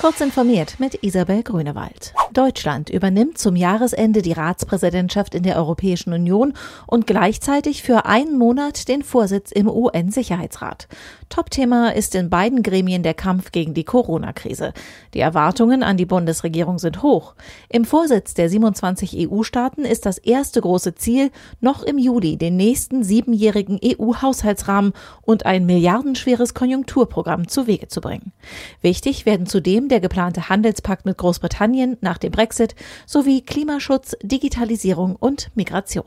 Kurz informiert mit Isabel Grünewald. Deutschland übernimmt zum Jahresende die Ratspräsidentschaft in der Europäischen Union und gleichzeitig für einen Monat den Vorsitz im UN-Sicherheitsrat. Topthema ist in beiden Gremien der Kampf gegen die Corona-Krise. Die Erwartungen an die Bundesregierung sind hoch. Im Vorsitz der 27 EU-Staaten ist das erste große Ziel, noch im Juli den nächsten siebenjährigen EU-Haushaltsrahmen und ein milliardenschweres Konjunkturprogramm zu Wege zu bringen. Wichtig werden zudem der geplante Handelspakt mit Großbritannien nach dem Brexit sowie Klimaschutz, Digitalisierung und Migration.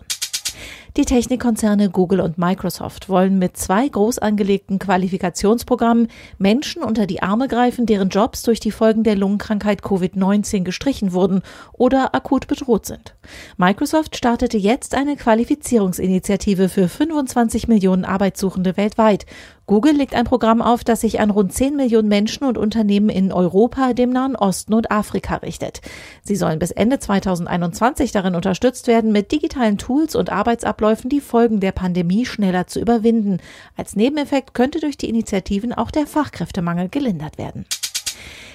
Die Technikkonzerne Google und Microsoft wollen mit zwei groß angelegten Qualifikationsprogrammen Menschen unter die Arme greifen, deren Jobs durch die Folgen der Lungenkrankheit Covid-19 gestrichen wurden oder akut bedroht sind. Microsoft startete jetzt eine Qualifizierungsinitiative für 25 Millionen Arbeitssuchende weltweit. Google legt ein Programm auf, das sich an rund 10 Millionen Menschen und Unternehmen in Europa, dem Nahen Osten und Afrika richtet. Sie sollen bis Ende 2021 darin unterstützt werden, mit digitalen Tools und Arbeitsabläufen die Folgen der Pandemie schneller zu überwinden. Als Nebeneffekt könnte durch die Initiativen auch der Fachkräftemangel gelindert werden.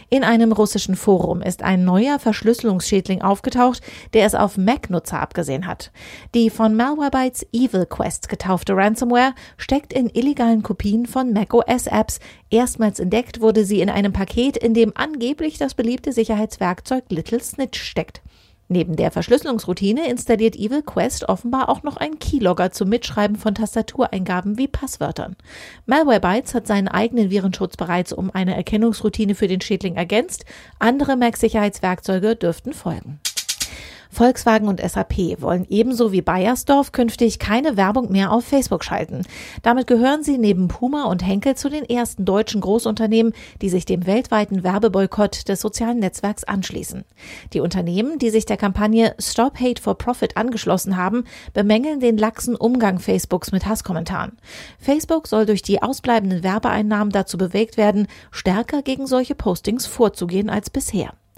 In einem russischen Forum ist ein neuer Verschlüsselungsschädling aufgetaucht, der es auf Mac-Nutzer abgesehen hat. Die von Malwarebytes Evil Quest getaufte Ransomware steckt in illegalen Kopien von macOS-Apps. Erstmals entdeckt wurde sie in einem Paket, in dem angeblich das beliebte Sicherheitswerkzeug Little Snitch steckt. Neben der Verschlüsselungsroutine installiert Evil Quest offenbar auch noch einen Keylogger zum Mitschreiben von Tastatureingaben wie Passwörtern. Malwarebytes hat seinen eigenen Virenschutz bereits um eine Erkennungsroutine für den Schädling ergänzt. Andere Mac-Sicherheitswerkzeuge dürften folgen. Volkswagen und SAP wollen ebenso wie Bayersdorf künftig keine Werbung mehr auf Facebook schalten. Damit gehören sie neben Puma und Henkel zu den ersten deutschen Großunternehmen, die sich dem weltweiten Werbeboykott des sozialen Netzwerks anschließen. Die Unternehmen, die sich der Kampagne Stop Hate for Profit angeschlossen haben, bemängeln den laxen Umgang Facebooks mit Hasskommentaren. Facebook soll durch die ausbleibenden Werbeeinnahmen dazu bewegt werden, stärker gegen solche Postings vorzugehen als bisher.